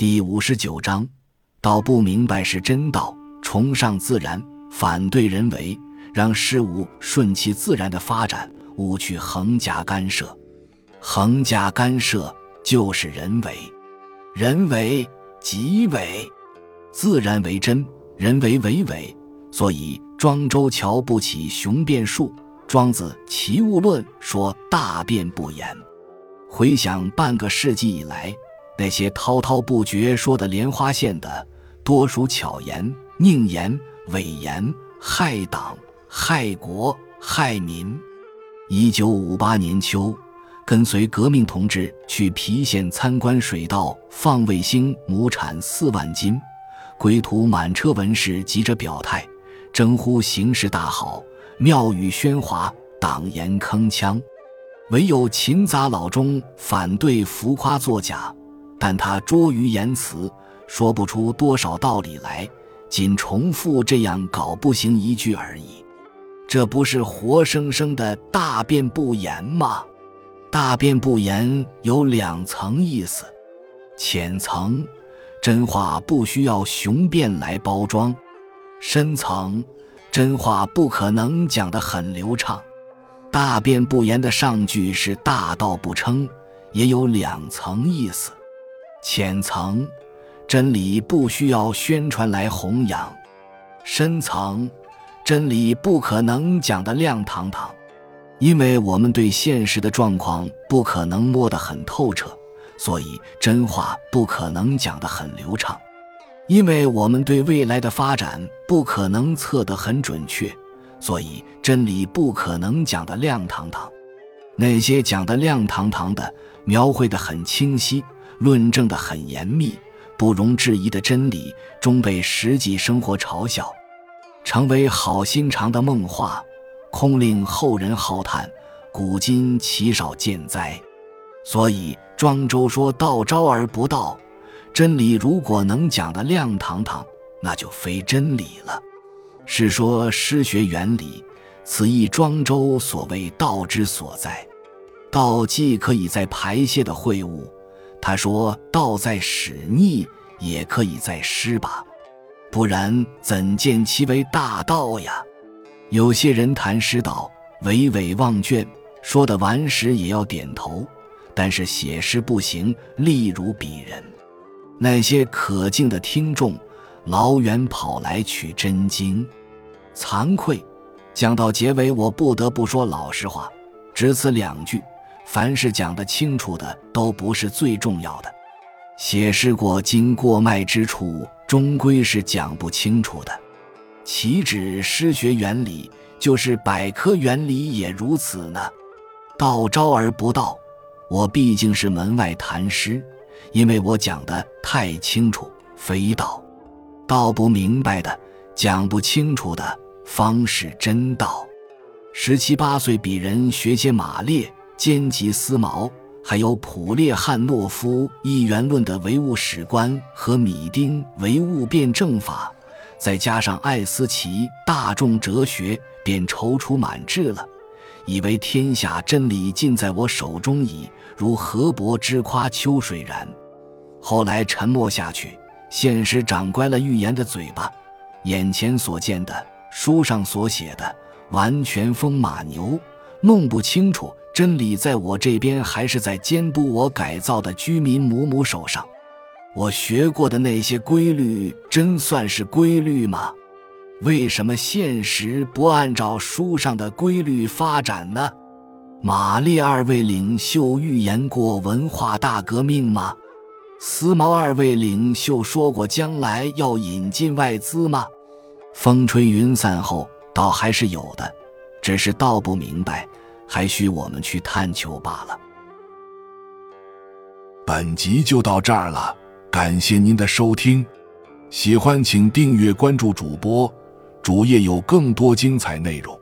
第五十九章，道不明白是真道，崇尚自然，反对人为，让事物顺其自然的发展，勿去横加干涉。横加干涉就是人为，人为即伪，自然为真，人为为伪。所以庄周瞧不起雄辩术。庄子《齐物论》说：“大辩不言。”回想半个世纪以来，那些滔滔不绝说的莲花县的，多属巧言、佞言、伪言，害党、害国、害民。一九五八年秋，跟随革命同志去郫县参观水稻放卫星，亩产四万斤，归途满车文士急着表态，争呼形势大好。庙宇喧哗，党言铿锵，唯有勤杂老钟反对浮夸作假，但他拙于言辞，说不出多少道理来，仅重复这样搞不行一句而已。这不是活生生的大辩不言吗？大辩不言有两层意思，浅层，真话不需要雄辩来包装；深层。真话不可能讲得很流畅，大辩不言的上句是大道不称，也有两层意思。浅层，真理不需要宣传来弘扬；深层，真理不可能讲得亮堂堂，因为我们对现实的状况不可能摸得很透彻，所以真话不可能讲得很流畅。因为我们对未来的发展不可能测得很准确，所以真理不可能讲得亮堂堂。那些讲得亮堂堂的、描绘得很清晰、论证得很严密、不容置疑的真理，终被实际生活嘲笑，成为好心肠的梦话，空令后人浩叹，古今奇少见哉。所以庄周说道：“招而不道。”真理如果能讲得亮堂堂，那就非真理了。是说诗学原理，此亦庄周所谓道之所在。道既可以在排泄的秽物，他说道在使逆，也可以在诗吧。不然怎见其为大道呀？有些人谈诗道，娓娓忘卷，说的完时也要点头，但是写诗不行，力如鄙人。那些可敬的听众，老远跑来取真经，惭愧。讲到结尾，我不得不说老实话，只此两句。凡是讲得清楚的，都不是最重要的。写诗过经过脉之处，终归是讲不清楚的。岂止诗学原理，就是百科原理也如此呢。道招而不道，我毕竟是门外谈诗。因为我讲的太清楚，非道；道不明白的，讲不清楚的，方是真道。十七八岁鄙人学些马列、兼及思毛，还有普列汉诺夫一元论的唯物史观和米丁唯物辩证法，再加上艾思奇大众哲学，便踌躇满志了。以为天下真理尽在我手中矣，如河伯之夸秋水然。后来沉默下去，现实长乖了预言的嘴巴，眼前所见的，书上所写的，完全风马牛，弄不清楚真理在我这边还是在监督我改造的居民母母手上。我学过的那些规律，真算是规律吗？为什么现实不按照书上的规律发展呢？马列二位领袖预言过文化大革命吗？思毛二位领袖说过将来要引进外资吗？风吹云散后，倒还是有的，只是道不明白，还需我们去探求罢了。本集就到这儿了，感谢您的收听，喜欢请订阅关注主播。主页有更多精彩内容。